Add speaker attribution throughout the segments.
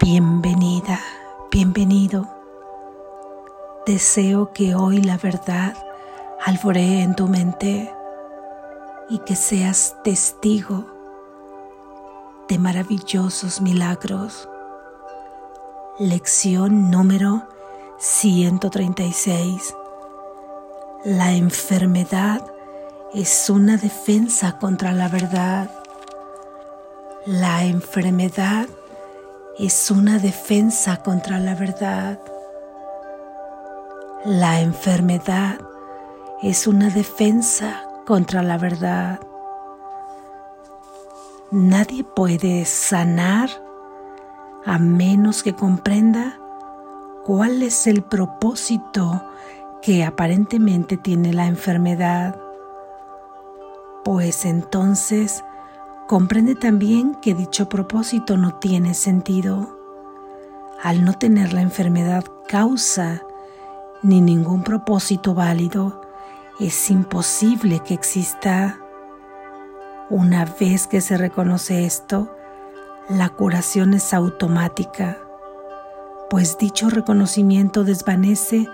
Speaker 1: Bienvenida, bienvenido. Deseo que hoy la verdad alboree en tu mente y que seas testigo de maravillosos milagros. Lección número 136. La enfermedad es una defensa contra la verdad. La enfermedad es una defensa contra la verdad. La enfermedad es una defensa contra la verdad. Nadie puede sanar a menos que comprenda cuál es el propósito que aparentemente tiene la enfermedad. Pues entonces comprende también que dicho propósito no tiene sentido. Al no tener la enfermedad causa ni ningún propósito válido, es imposible que exista. Una vez que se reconoce esto, la curación es automática, pues dicho reconocimiento desvanece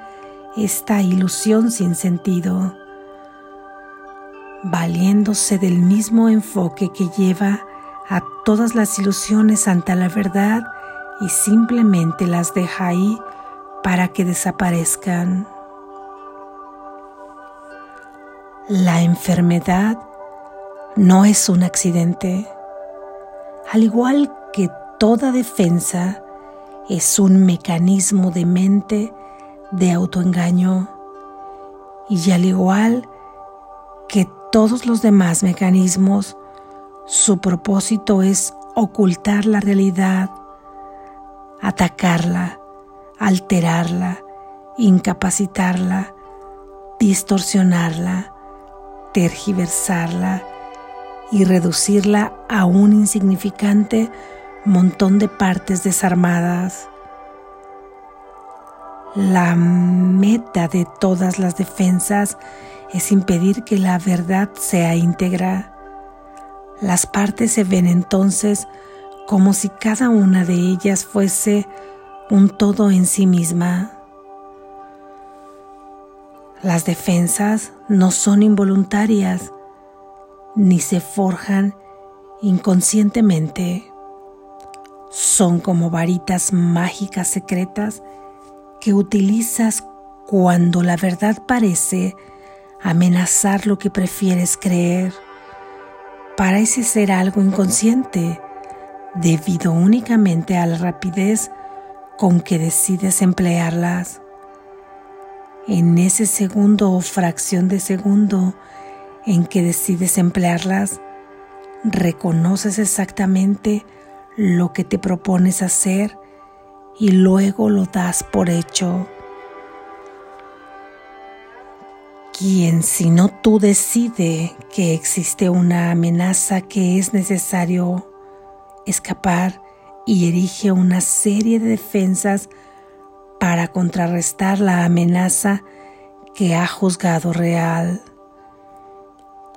Speaker 1: esta ilusión sin sentido, valiéndose del mismo enfoque que lleva a todas las ilusiones ante la verdad y simplemente las deja ahí para que desaparezcan. La enfermedad no es un accidente. Al igual que toda defensa, es un mecanismo de mente de autoengaño. Y al igual que todos los demás mecanismos, su propósito es ocultar la realidad, atacarla, alterarla, incapacitarla, distorsionarla, tergiversarla y reducirla a un insignificante montón de partes desarmadas. La meta de todas las defensas es impedir que la verdad sea íntegra. Las partes se ven entonces como si cada una de ellas fuese un todo en sí misma. Las defensas no son involuntarias ni se forjan inconscientemente. Son como varitas mágicas secretas que utilizas cuando la verdad parece amenazar lo que prefieres creer. Parece ser algo inconsciente debido únicamente a la rapidez con que decides emplearlas en ese segundo o fracción de segundo en que decides emplearlas, reconoces exactamente lo que te propones hacer y luego lo das por hecho. Quien si no tú decide que existe una amenaza que es necesario escapar y erige una serie de defensas para contrarrestar la amenaza que ha juzgado real.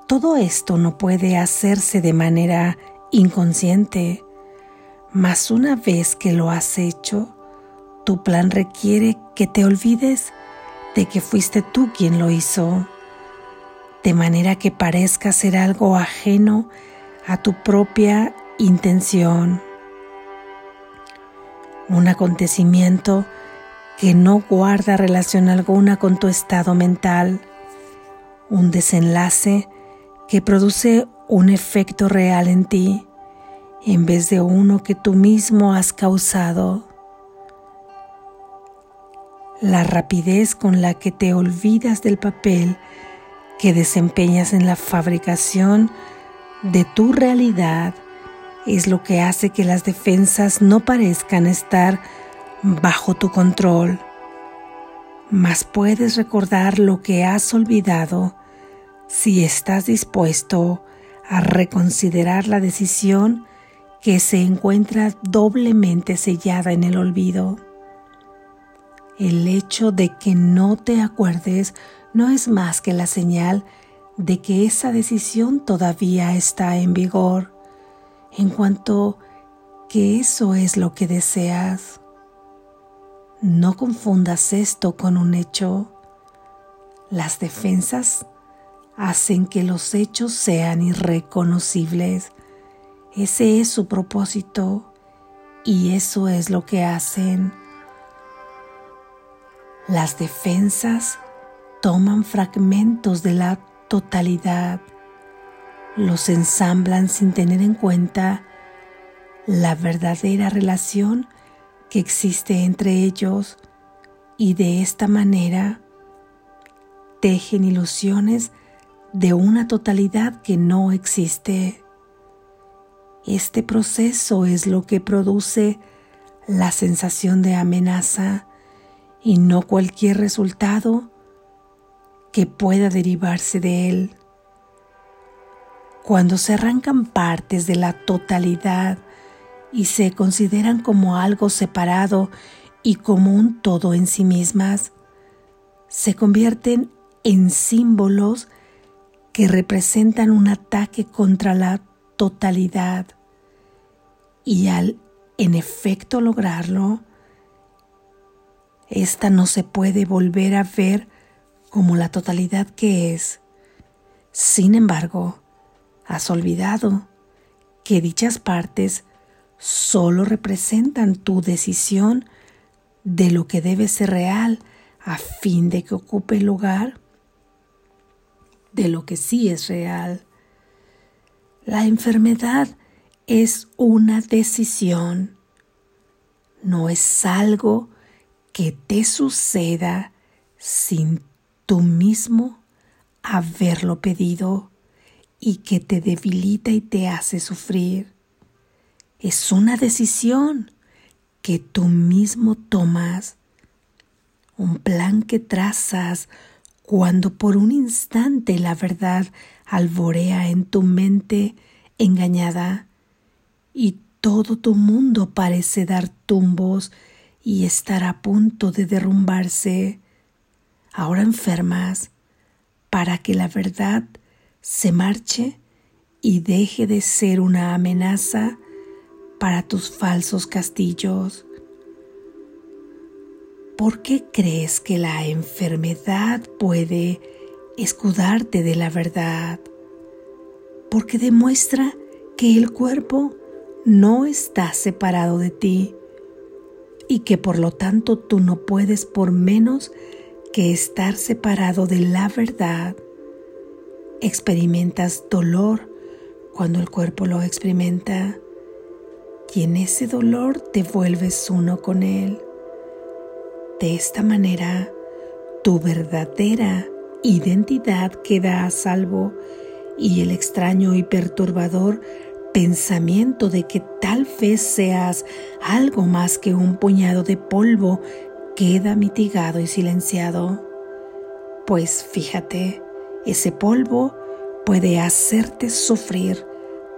Speaker 1: Todo esto no puede hacerse de manera inconsciente, mas una vez que lo has hecho, tu plan requiere que te olvides de que fuiste tú quien lo hizo, de manera que parezca ser algo ajeno a tu propia intención. Un acontecimiento que no guarda relación alguna con tu estado mental, un desenlace que produce un efecto real en ti en vez de uno que tú mismo has causado. La rapidez con la que te olvidas del papel que desempeñas en la fabricación de tu realidad es lo que hace que las defensas no parezcan estar bajo tu control, mas puedes recordar lo que has olvidado si estás dispuesto a reconsiderar la decisión que se encuentra doblemente sellada en el olvido. El hecho de que no te acuerdes no es más que la señal de que esa decisión todavía está en vigor, en cuanto que eso es lo que deseas. No confundas esto con un hecho. Las defensas hacen que los hechos sean irreconocibles. Ese es su propósito y eso es lo que hacen. Las defensas toman fragmentos de la totalidad, los ensamblan sin tener en cuenta la verdadera relación que existe entre ellos y de esta manera tejen ilusiones de una totalidad que no existe. Este proceso es lo que produce la sensación de amenaza y no cualquier resultado que pueda derivarse de él. Cuando se arrancan partes de la totalidad y se consideran como algo separado y como un todo en sí mismas, se convierten en símbolos que representan un ataque contra la totalidad y al en efecto lograrlo, esta no se puede volver a ver como la totalidad que es. Sin embargo, has olvidado que dichas partes solo representan tu decisión de lo que debe ser real a fin de que ocupe el lugar de lo que sí es real. La enfermedad es una decisión, no es algo que te suceda sin tú mismo haberlo pedido y que te debilita y te hace sufrir. Es una decisión que tú mismo tomas, un plan que trazas cuando por un instante la verdad alborea en tu mente engañada y todo tu mundo parece dar tumbos y estar a punto de derrumbarse. Ahora enfermas para que la verdad se marche y deje de ser una amenaza para tus falsos castillos? ¿Por qué crees que la enfermedad puede escudarte de la verdad? Porque demuestra que el cuerpo no está separado de ti y que por lo tanto tú no puedes por menos que estar separado de la verdad. Experimentas dolor cuando el cuerpo lo experimenta y en ese dolor te vuelves uno con Él. De esta manera, tu verdadera identidad queda a salvo y el extraño y perturbador pensamiento de que tal vez seas algo más que un puñado de polvo queda mitigado y silenciado. Pues fíjate, ese polvo puede hacerte sufrir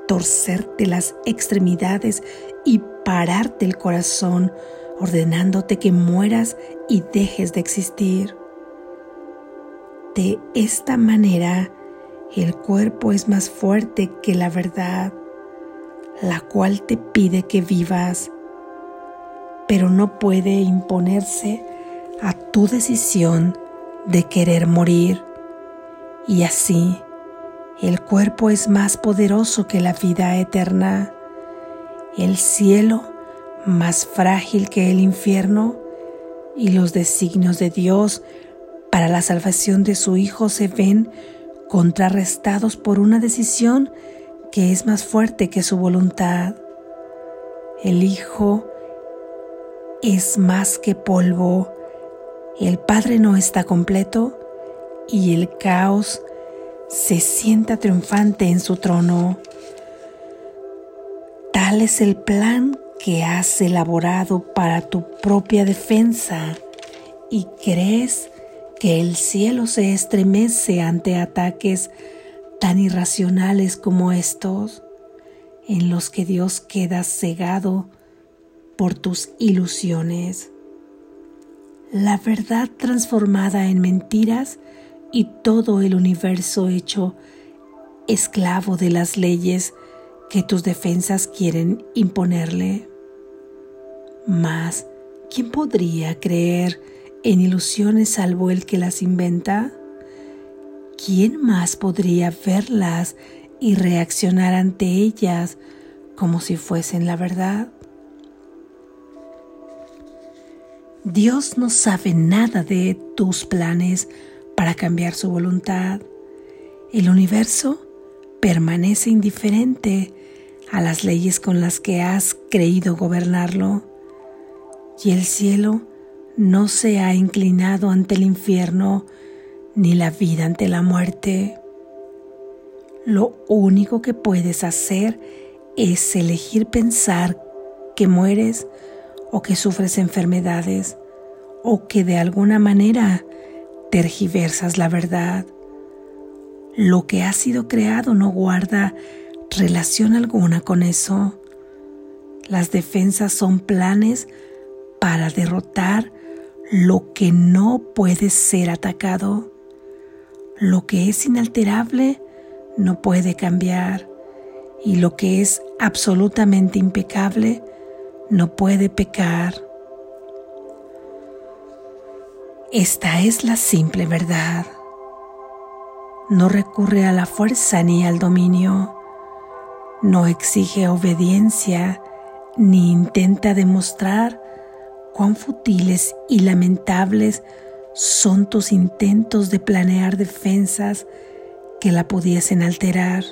Speaker 1: torcerte las extremidades y pararte el corazón, ordenándote que mueras y dejes de existir. De esta manera, el cuerpo es más fuerte que la verdad, la cual te pide que vivas, pero no puede imponerse a tu decisión de querer morir. Y así, el cuerpo es más poderoso que la vida eterna. El cielo más frágil que el infierno y los designios de Dios para la salvación de su Hijo se ven contrarrestados por una decisión que es más fuerte que su voluntad. El Hijo es más que polvo, el Padre no está completo y el caos se sienta triunfante en su trono. Tal es el plan que has elaborado para tu propia defensa y crees que el cielo se estremece ante ataques tan irracionales como estos, en los que Dios queda cegado por tus ilusiones. La verdad transformada en mentiras y todo el universo hecho esclavo de las leyes que tus defensas quieren imponerle. Mas, ¿quién podría creer en ilusiones salvo el que las inventa? ¿Quién más podría verlas y reaccionar ante ellas como si fuesen la verdad? Dios no sabe nada de tus planes para cambiar su voluntad. El universo permanece indiferente a las leyes con las que has creído gobernarlo y el cielo no se ha inclinado ante el infierno ni la vida ante la muerte. Lo único que puedes hacer es elegir pensar que mueres o que sufres enfermedades o que de alguna manera tergiversas la verdad. Lo que ha sido creado no guarda relación alguna con eso. Las defensas son planes para derrotar lo que no puede ser atacado. Lo que es inalterable no puede cambiar y lo que es absolutamente impecable no puede pecar. Esta es la simple verdad. No recurre a la fuerza ni al dominio. No exige obediencia ni intenta demostrar cuán futiles y lamentables son tus intentos de planear defensas que la pudiesen alterar.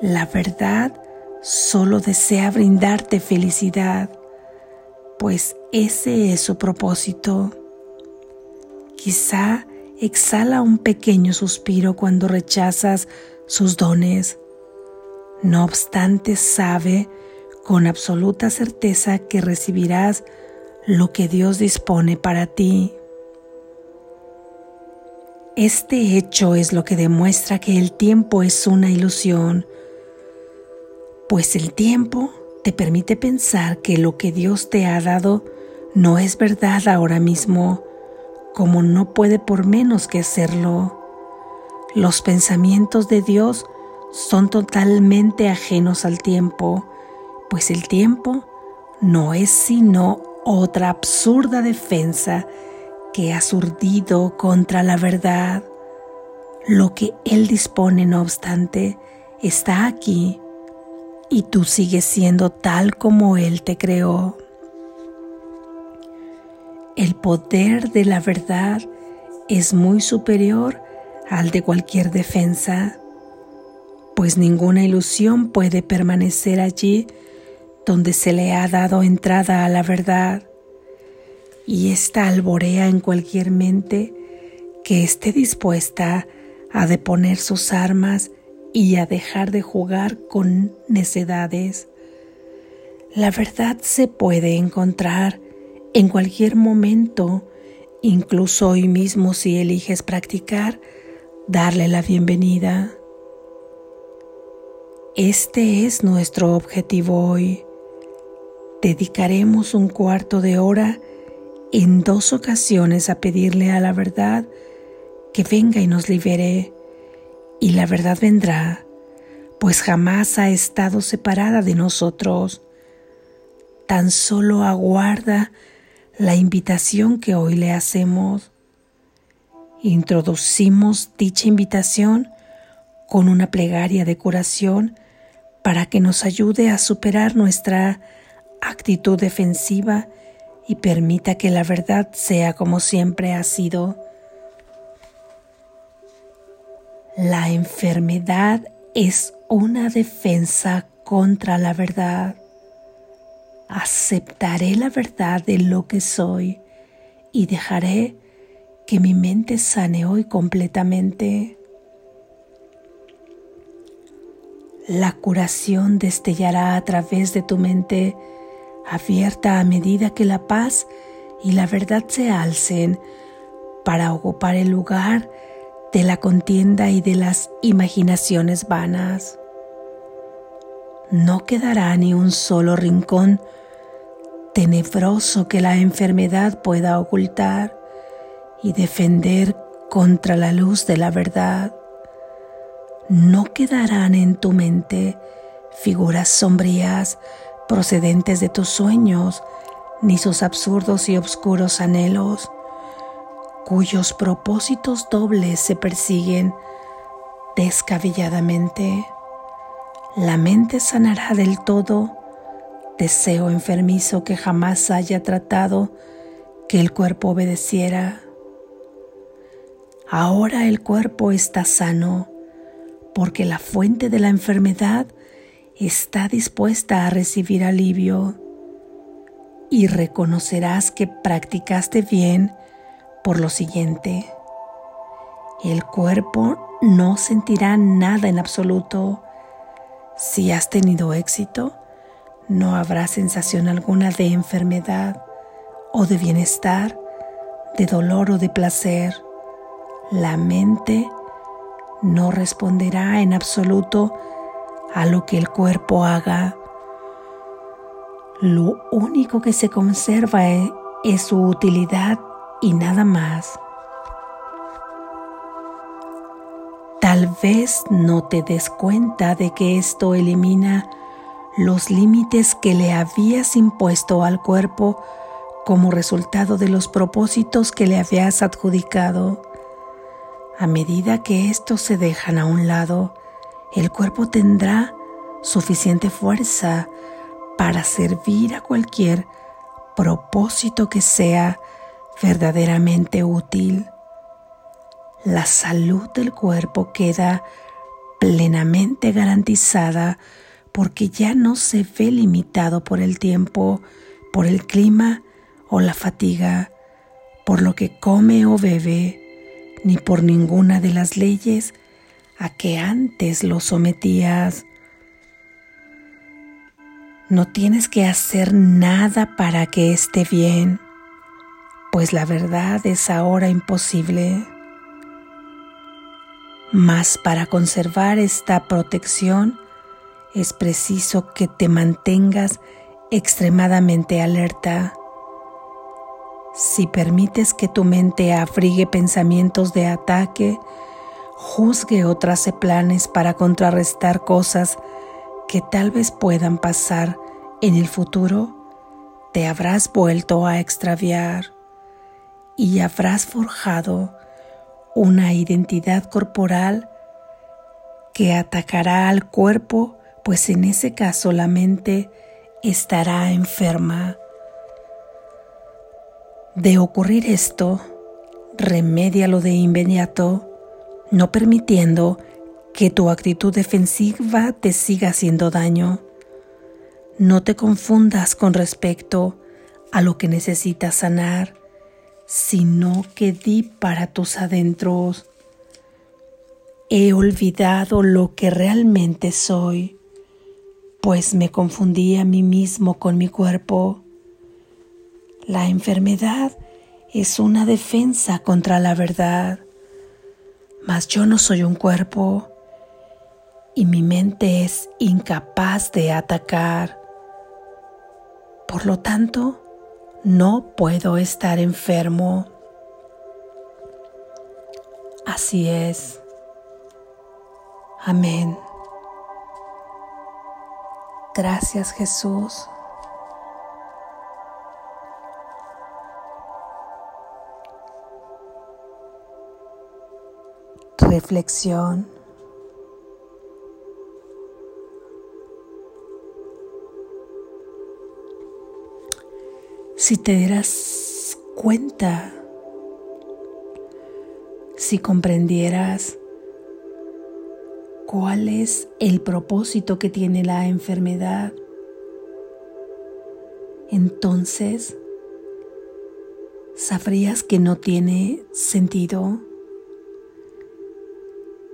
Speaker 1: La verdad solo desea brindarte felicidad, pues ese es su propósito. Quizá exhala un pequeño suspiro cuando rechazas sus dones. No obstante, sabe con absoluta certeza que recibirás lo que Dios dispone para ti. Este hecho es lo que demuestra que el tiempo es una ilusión, pues el tiempo te permite pensar que lo que Dios te ha dado no es verdad ahora mismo, como no puede por menos que serlo. Los pensamientos de Dios son totalmente ajenos al tiempo, pues el tiempo no es sino otra absurda defensa que ha surdido contra la verdad. Lo que Él dispone, no obstante, está aquí y tú sigues siendo tal como Él te creó. El poder de la verdad es muy superior al de cualquier defensa, pues ninguna ilusión puede permanecer allí donde se le ha dado entrada a la verdad y ésta alborea en cualquier mente que esté dispuesta a deponer sus armas y a dejar de jugar con necedades. La verdad se puede encontrar en cualquier momento, incluso hoy mismo si eliges practicar, darle la bienvenida. Este es nuestro objetivo hoy. Dedicaremos un cuarto de hora en dos ocasiones a pedirle a la verdad que venga y nos libere, y la verdad vendrá, pues jamás ha estado separada de nosotros. Tan solo aguarda la invitación que hoy le hacemos. Introducimos dicha invitación con una plegaria de curación para que nos ayude a superar nuestra actitud defensiva y permita que la verdad sea como siempre ha sido. La enfermedad es una defensa contra la verdad. Aceptaré la verdad de lo que soy y dejaré que mi mente sane hoy completamente. La curación destellará a través de tu mente abierta a medida que la paz y la verdad se alcen para ocupar el lugar de la contienda y de las imaginaciones vanas. No quedará ni un solo rincón tenebroso que la enfermedad pueda ocultar y defender contra la luz de la verdad. No quedarán en tu mente figuras sombrías procedentes de tus sueños, ni sus absurdos y oscuros anhelos, cuyos propósitos dobles se persiguen descabelladamente. La mente sanará del todo deseo enfermizo que jamás haya tratado que el cuerpo obedeciera. Ahora el cuerpo está sano porque la fuente de la enfermedad está dispuesta a recibir alivio y reconocerás que practicaste bien por lo siguiente. El cuerpo no sentirá nada en absoluto. Si has tenido éxito, no habrá sensación alguna de enfermedad o de bienestar, de dolor o de placer. La mente no responderá en absoluto a lo que el cuerpo haga. Lo único que se conserva es, su utilidad y nada más. Tal vez no te des cuenta de que esto elimina los límites que le habías impuesto al cuerpo como resultado de los propósitos que le habías adjudicado. A medida que estos se dejan a un lado, el cuerpo tendrá suficiente fuerza para servir a cualquier propósito que sea verdaderamente útil. La salud del cuerpo queda plenamente garantizada porque ya no se ve limitado por el tiempo, por el clima o la fatiga, por lo que come o bebe, ni por ninguna de las leyes a que antes lo sometías. No tienes que hacer nada para que esté bien, pues la verdad es ahora imposible. Mas para conservar esta protección es preciso que te mantengas extremadamente alerta. Si permites que tu mente afrigue pensamientos de ataque, juzgue o trace planes para contrarrestar cosas que tal vez puedan pasar en el futuro, te habrás vuelto a extraviar y habrás forjado una identidad corporal que atacará al cuerpo, pues en ese caso la mente estará enferma. De ocurrir esto, remédialo de inmediato no permitiendo que tu actitud defensiva te siga haciendo daño. No te confundas con respecto a lo que necesitas sanar, sino que di para tus adentros. He olvidado lo que realmente soy, pues me confundí a mí mismo con mi cuerpo. La enfermedad es una defensa contra la verdad mas yo no soy un cuerpo y mi mente es incapaz de atacar. Por lo tanto, no puedo estar enfermo. Así es. Amén. Gracias Jesús. Reflexión. Si te dieras cuenta, si comprendieras cuál es el propósito que tiene la enfermedad, entonces sabrías que no tiene sentido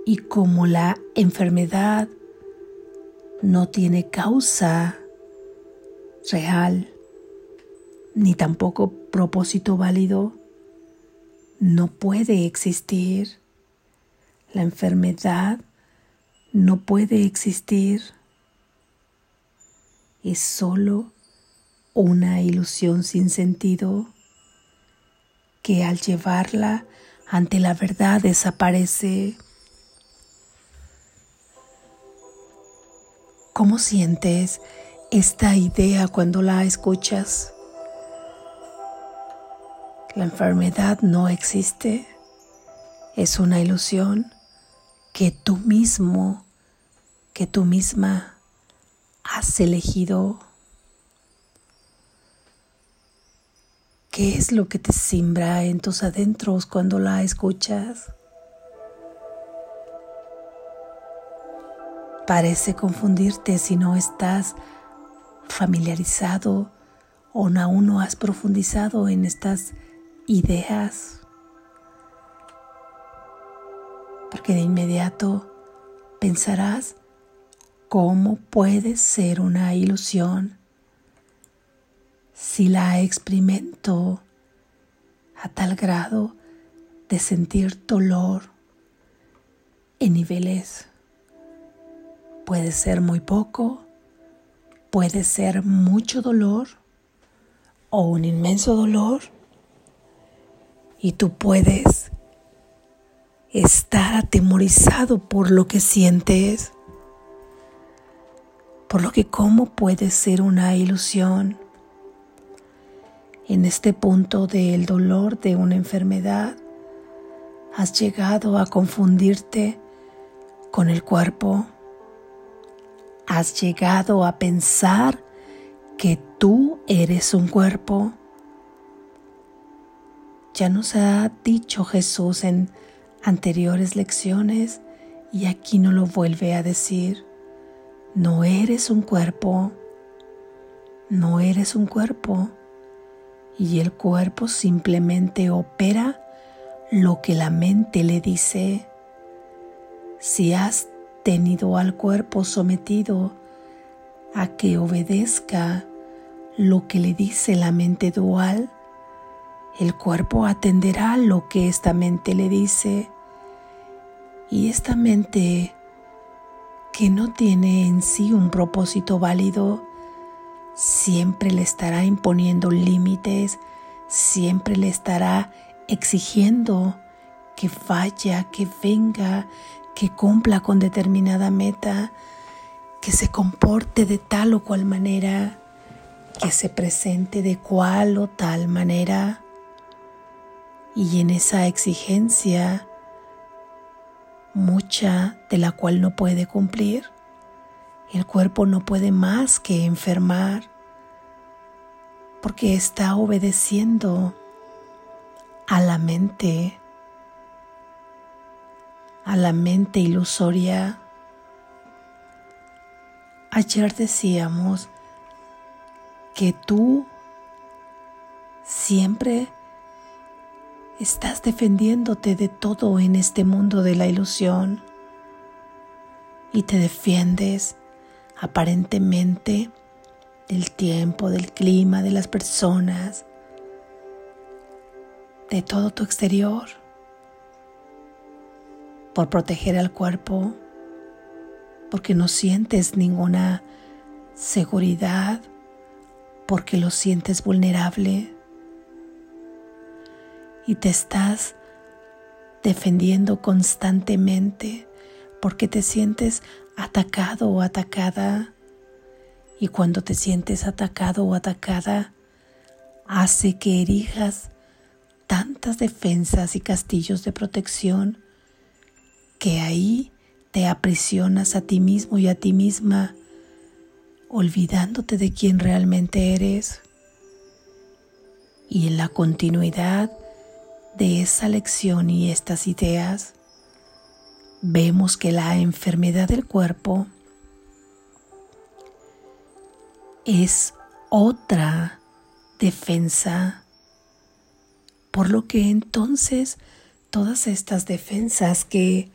Speaker 1: y como la enfermedad no tiene causa real ni tampoco propósito válido, no puede existir. La enfermedad no puede existir. Es solo una ilusión sin sentido que al llevarla ante la verdad desaparece. ¿Cómo sientes esta idea cuando la escuchas? La enfermedad no existe, es una ilusión que tú mismo, que tú misma has elegido. ¿Qué es lo que te simbra en tus adentros cuando la escuchas? Parece confundirte si no estás familiarizado o aún no has profundizado en estas ideas. Porque de inmediato pensarás cómo puede ser una ilusión si la experimento a tal grado de sentir dolor en niveles Puede ser muy poco, puede ser mucho dolor o un inmenso dolor. Y tú puedes estar atemorizado por lo que sientes, por lo que cómo puede ser una ilusión. En este punto del dolor de una enfermedad, has llegado a confundirte con el cuerpo has llegado a pensar que tú eres un cuerpo. Ya nos ha dicho Jesús en anteriores lecciones y aquí no lo vuelve a decir. No eres un cuerpo, no eres un cuerpo y el cuerpo simplemente opera lo que la mente le dice. Si has tenido al cuerpo sometido a que obedezca lo que le dice la mente dual, el cuerpo atenderá lo que esta mente le dice. Y esta mente que no tiene en sí un propósito válido, siempre le estará imponiendo límites, siempre le estará exigiendo que vaya, que venga, que cumpla con determinada meta, que se comporte de tal o cual manera, que se presente de cual o tal manera. Y en esa exigencia, mucha de la cual no puede cumplir, el cuerpo no puede más que enfermar, porque está obedeciendo a la mente a la mente ilusoria. Ayer decíamos que tú siempre estás defendiéndote de todo en este mundo de la ilusión y te defiendes aparentemente del tiempo, del clima, de las personas, de todo tu exterior por proteger al cuerpo, porque no sientes ninguna seguridad, porque lo sientes vulnerable y te estás defendiendo constantemente porque te sientes atacado o atacada. Y cuando te sientes atacado o atacada, hace que erijas tantas defensas y castillos de protección que ahí te aprisionas a ti mismo y a ti misma, olvidándote de quién realmente eres. Y en la continuidad de esa lección y estas ideas, vemos que la enfermedad del cuerpo es otra defensa, por lo que entonces todas estas defensas que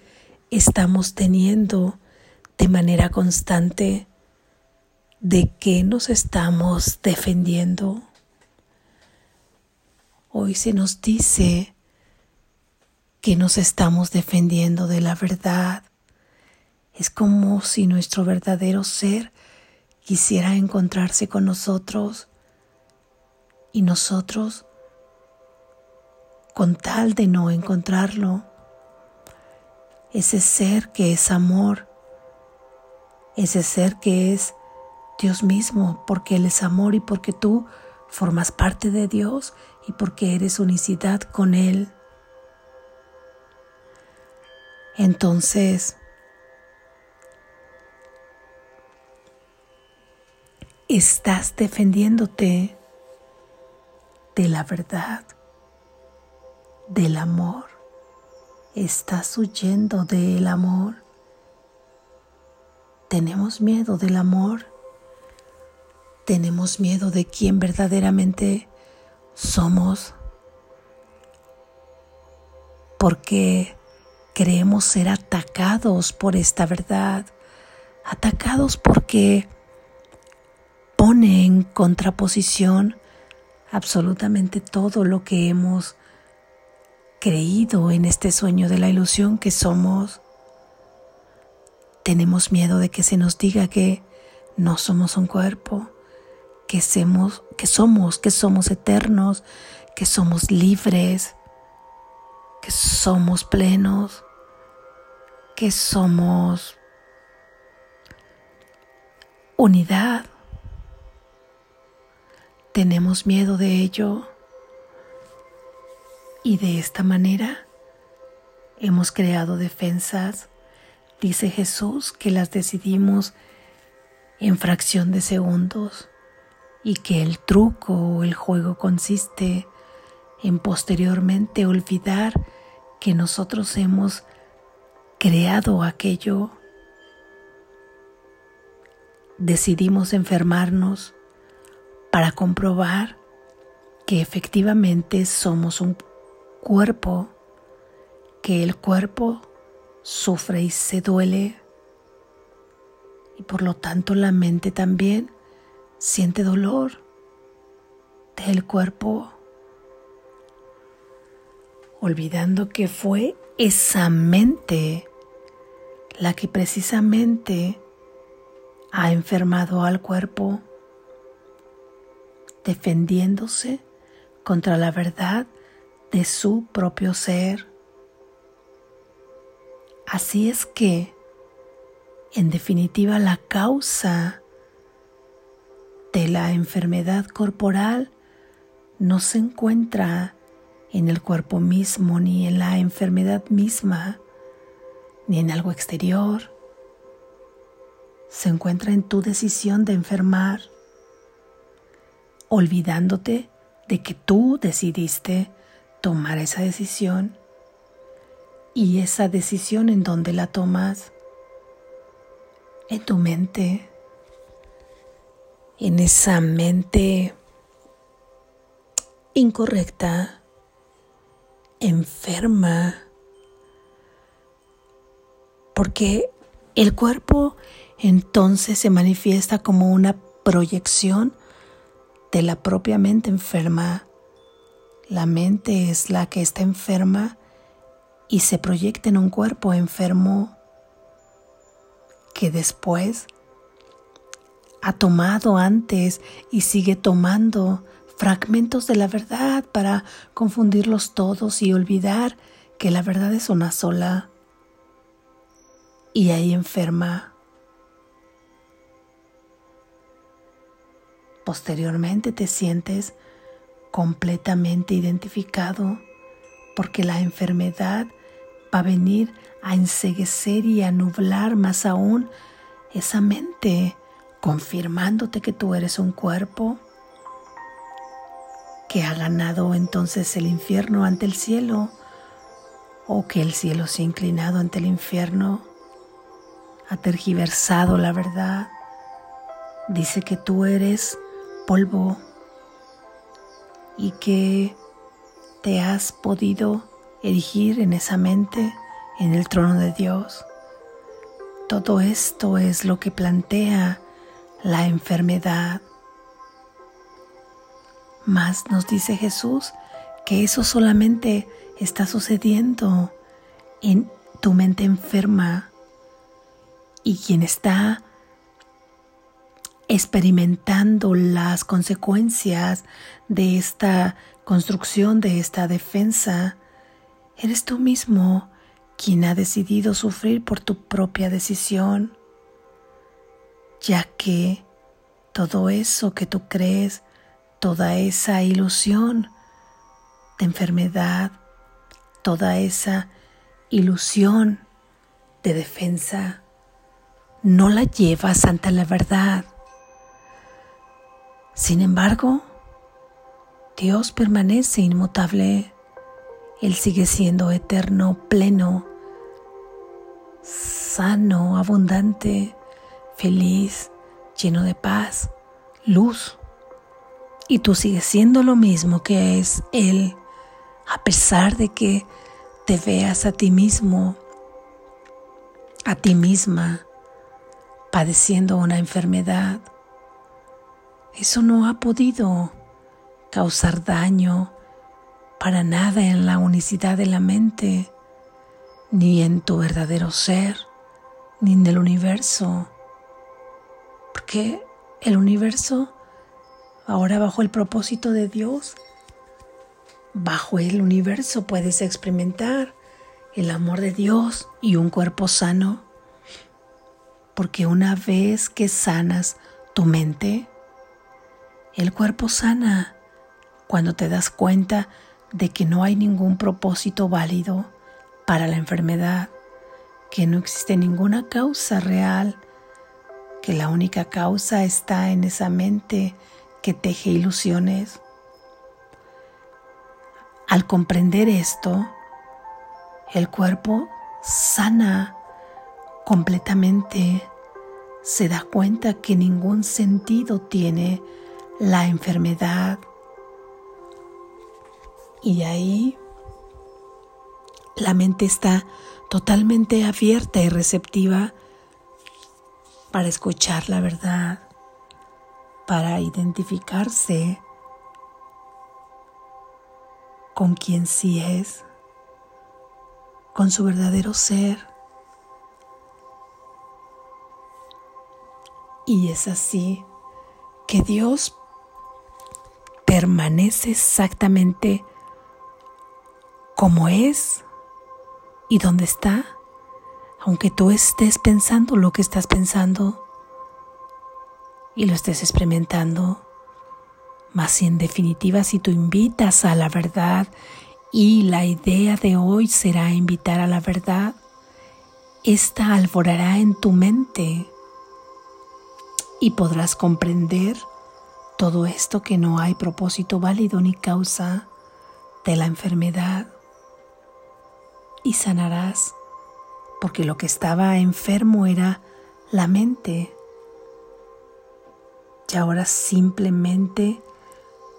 Speaker 1: estamos teniendo de manera constante de qué nos estamos defendiendo. Hoy se nos dice que nos estamos defendiendo de la verdad. Es como si nuestro verdadero ser quisiera encontrarse con nosotros y nosotros, con tal de no encontrarlo, ese ser que es amor, ese ser que es Dios mismo, porque Él es amor y porque tú formas parte de Dios y porque eres unicidad con Él. Entonces, estás defendiéndote de la verdad, del amor. Estás huyendo del amor. Tenemos miedo del amor. Tenemos miedo de quién verdaderamente somos. Porque creemos ser atacados por esta verdad. Atacados porque pone en contraposición absolutamente todo lo que hemos creído en este sueño de la ilusión que somos. Tenemos miedo de que se nos diga que no somos un cuerpo, que somos, que somos, que somos eternos, que somos libres, que somos plenos, que somos unidad. Tenemos miedo de ello y de esta manera hemos creado defensas. Dice Jesús que las decidimos en fracción de segundos y que el truco o el juego consiste en posteriormente olvidar que nosotros hemos creado aquello. Decidimos enfermarnos para comprobar que efectivamente somos un cuerpo, que el cuerpo sufre y se duele y por lo tanto la mente también siente dolor del cuerpo, olvidando que fue esa mente la que precisamente ha enfermado al cuerpo defendiéndose contra la verdad de su propio ser. Así es que, en definitiva, la causa de la enfermedad corporal no se encuentra en el cuerpo mismo, ni en la enfermedad misma, ni en algo exterior. Se encuentra en tu decisión de enfermar olvidándote de que tú decidiste tomar esa decisión y esa decisión en donde la tomas, en tu mente, en esa mente incorrecta, enferma, porque el cuerpo entonces se manifiesta como una proyección de la propia mente enferma. La mente es la que está enferma y se proyecta en un cuerpo enfermo que después ha tomado antes y sigue tomando fragmentos de la verdad para confundirlos todos y olvidar que la verdad es una sola. Y ahí enferma Posteriormente te sientes completamente identificado porque la enfermedad va a venir a enseguecer y a nublar más aún esa mente, confirmándote que tú eres un cuerpo que ha ganado entonces el infierno ante el cielo o que el cielo se ha inclinado ante el infierno, ha tergiversado la verdad, dice que tú eres polvo y que te has podido erigir en esa mente en el trono de Dios. Todo esto es lo que plantea la enfermedad. Más nos dice Jesús que eso solamente está sucediendo en tu mente enferma y quien está experimentando las consecuencias de esta construcción, de esta defensa, eres tú mismo quien ha decidido sufrir por tu propia decisión. ya que todo eso que tú crees, toda esa ilusión de enfermedad, toda esa ilusión de defensa, no la llevas ante la verdad. Sin embargo, Dios permanece inmutable. Él sigue siendo eterno, pleno, sano, abundante, feliz, lleno de paz, luz. Y tú sigues siendo lo mismo que es Él, a pesar de que te veas a ti mismo, a ti misma, padeciendo una enfermedad. Eso no ha podido causar daño para nada en la unicidad de la mente, ni en tu verdadero ser, ni en el universo porque el universo, ahora bajo el propósito de Dios, bajo el universo puedes experimentar el amor de Dios y un cuerpo sano. Porque una vez que sanas tu mente, el cuerpo sana cuando te das cuenta de que no hay ningún propósito válido para la enfermedad, que no existe ninguna causa real que la única causa está en esa mente que teje ilusiones. Al comprender esto, el cuerpo sana completamente, se da cuenta que ningún sentido tiene la enfermedad. Y ahí la mente está totalmente abierta y receptiva para escuchar la verdad, para identificarse con quien sí es, con su verdadero ser. Y es así que Dios permanece exactamente como es y donde está. Aunque tú estés pensando lo que estás pensando y lo estés experimentando, más en definitiva si tú invitas a la verdad y la idea de hoy será invitar a la verdad, esta alborará en tu mente y podrás comprender todo esto que no hay propósito válido ni causa de la enfermedad y sanarás porque lo que estaba enfermo era la mente. Y ahora simplemente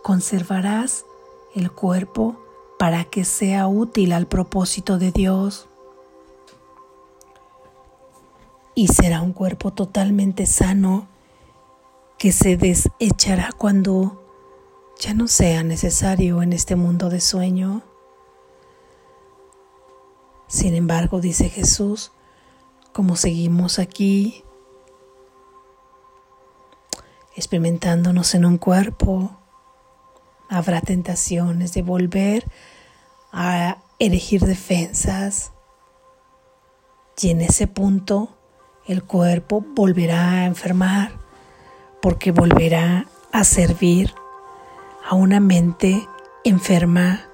Speaker 1: conservarás el cuerpo para que sea útil al propósito de Dios. Y será un cuerpo totalmente sano que se desechará cuando ya no sea necesario en este mundo de sueño. Sin embargo, dice Jesús, como seguimos aquí experimentándonos en un cuerpo, habrá tentaciones de volver a elegir defensas y en ese punto el cuerpo volverá a enfermar porque volverá a servir a una mente enferma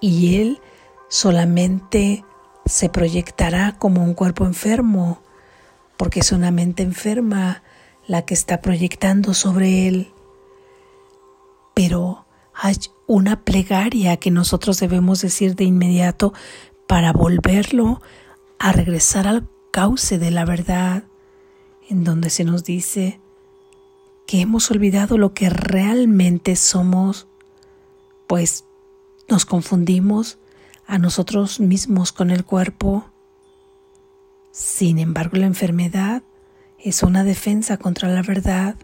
Speaker 1: y él solamente se proyectará como un cuerpo enfermo, porque es una mente enferma la que está proyectando sobre él. Pero hay una plegaria que nosotros debemos decir de inmediato para volverlo a regresar al cauce de la verdad, en donde se nos dice que hemos olvidado lo que realmente somos, pues nos confundimos a nosotros mismos con el cuerpo. Sin embargo, la enfermedad es una defensa contra la verdad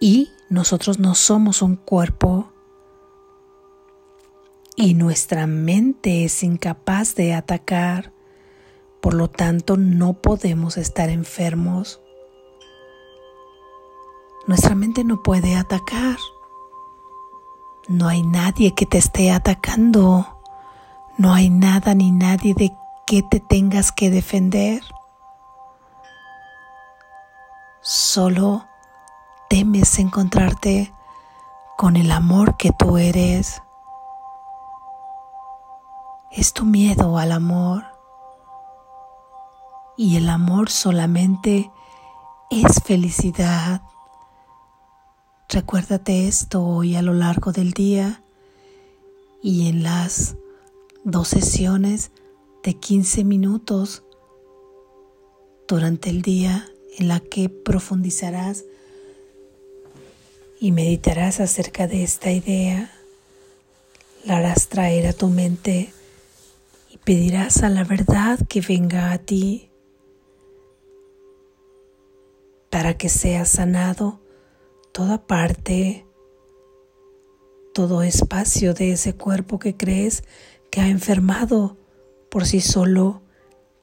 Speaker 1: y nosotros no somos un cuerpo y nuestra mente es incapaz de atacar, por lo tanto no podemos estar enfermos. Nuestra mente no puede atacar. No hay nadie que te esté atacando. No hay nada ni nadie de que te tengas que defender. solo temes encontrarte con el amor que tú eres. Es tu miedo al amor. Y el amor solamente es felicidad. Recuérdate esto hoy a lo largo del día y en las dos sesiones de 15 minutos durante el día en la que profundizarás y meditarás acerca de esta idea, la harás traer a tu mente y pedirás a la verdad que venga a ti para que sea sanado toda parte, todo espacio de ese cuerpo que crees que ha enfermado por sí solo,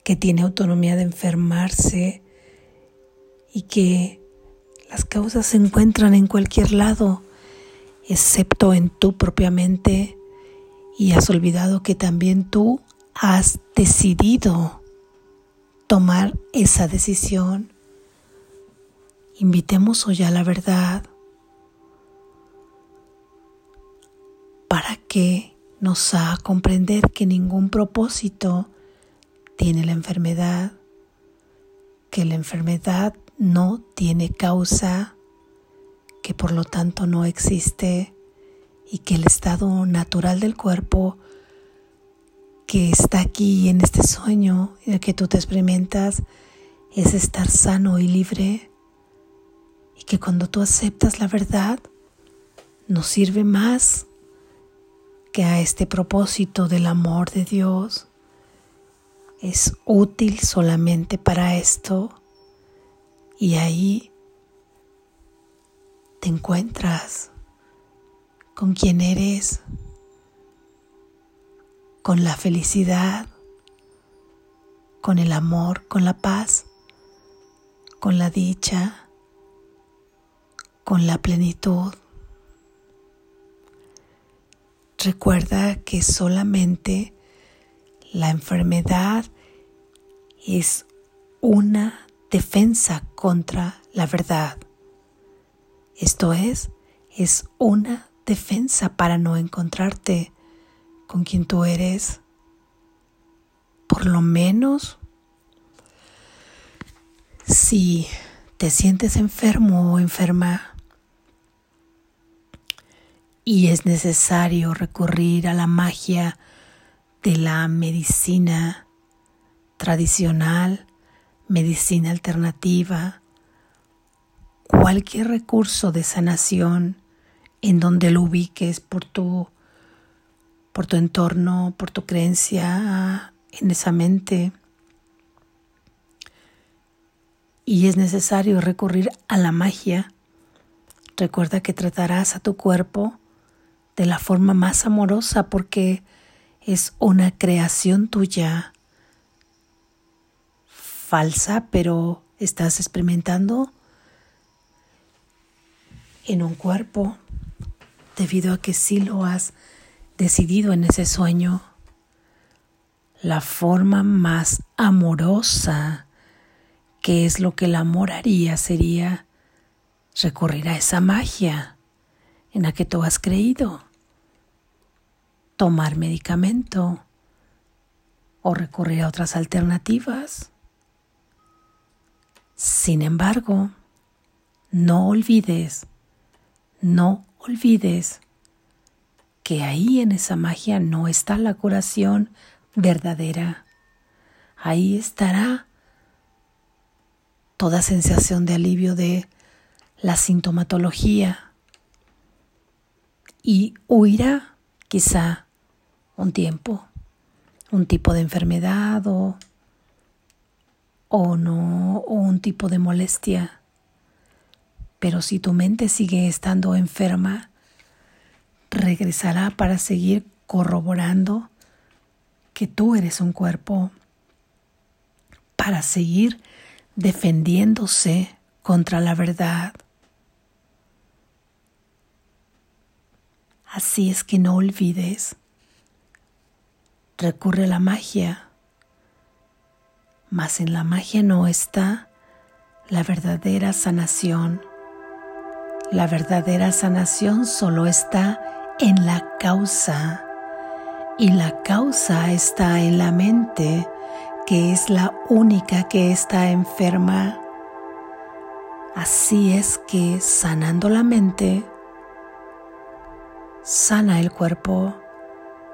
Speaker 1: que tiene autonomía de enfermarse y que las causas se encuentran en cualquier lado, excepto en tu propia mente, y has olvidado que también tú has decidido tomar esa decisión. Invitemos hoy a la verdad para que nos haga comprender que ningún propósito tiene la enfermedad, que la enfermedad no tiene causa, que por lo tanto no existe y que el estado natural del cuerpo que está aquí en este sueño en el que tú te experimentas es estar sano y libre y que cuando tú aceptas la verdad no sirve más que a este propósito del amor de Dios. Es útil solamente para esto y ahí te encuentras con quien eres, con la felicidad, con el amor, con la paz, con la dicha, con la plenitud. Recuerda que solamente la enfermedad es una defensa contra la verdad. Esto es, es una defensa para no encontrarte con quien tú eres. Por lo menos, si te sientes enfermo o enferma y es necesario recurrir a la magia de la medicina tradicional, medicina alternativa, cualquier recurso de sanación en donde lo ubiques por tu, por tu entorno, por tu creencia en esa mente. Y es necesario recurrir a la magia. Recuerda que tratarás a tu cuerpo de la forma más amorosa porque es una creación tuya falsa, pero estás experimentando en un cuerpo debido a que sí lo has decidido en ese sueño. La forma más amorosa, que es lo que el amor haría, sería recurrir a esa magia en la que tú has creído, tomar medicamento o recurrir a otras alternativas. Sin embargo, no olvides, no olvides que ahí en esa magia no está la curación verdadera. Ahí estará toda sensación de alivio de la sintomatología y huirá quizá un tiempo, un tipo de enfermedad o o no, o un tipo de molestia. Pero si tu mente sigue estando enferma, regresará para seguir corroborando que tú eres un cuerpo, para seguir defendiéndose contra la verdad. Así es que no olvides, recurre la magia mas en la magia no está la verdadera sanación. La verdadera sanación solo está en la causa y la causa está en la mente, que es la única que está enferma. Así es que sanando la mente, sana el cuerpo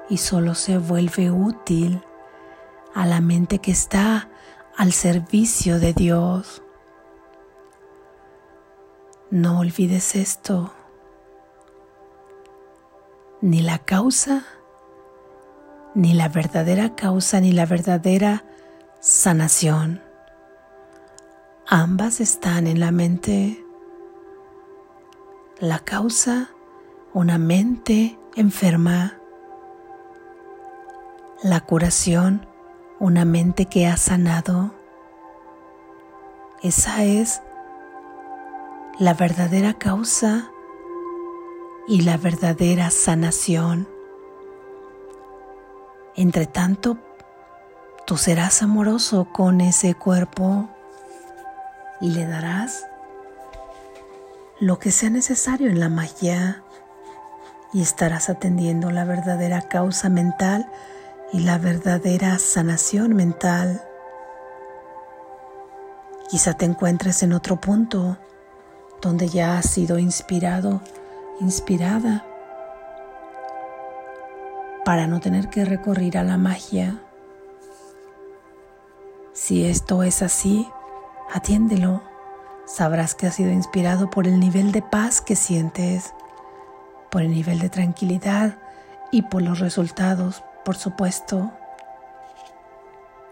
Speaker 1: y solo se vuelve útil a la mente que está al servicio de Dios. No olvides esto. Ni la causa, ni la verdadera causa, ni la verdadera sanación. Ambas están en la mente. La causa, una mente enferma. La curación, una mente que ha sanado. Esa es la verdadera causa y la verdadera sanación. Entre tanto, tú serás amoroso con ese cuerpo y le darás lo que sea necesario en la magia y estarás atendiendo la verdadera causa mental y la verdadera sanación mental. Quizá te encuentres en otro punto donde ya has sido inspirado, inspirada, para no tener que recurrir a la magia. Si esto es así, atiéndelo. Sabrás que has sido inspirado por el nivel de paz que sientes, por el nivel de tranquilidad y por los resultados, por supuesto.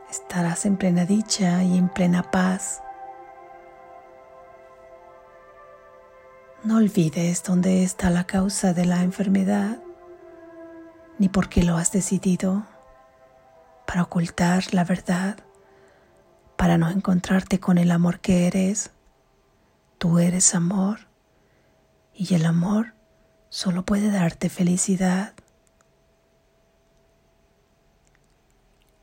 Speaker 1: Estarás en plena dicha y en plena paz. No olvides dónde está la causa de la enfermedad, ni por qué lo has decidido, para ocultar la verdad, para no encontrarte con el amor que eres. Tú eres amor y el amor solo puede darte felicidad.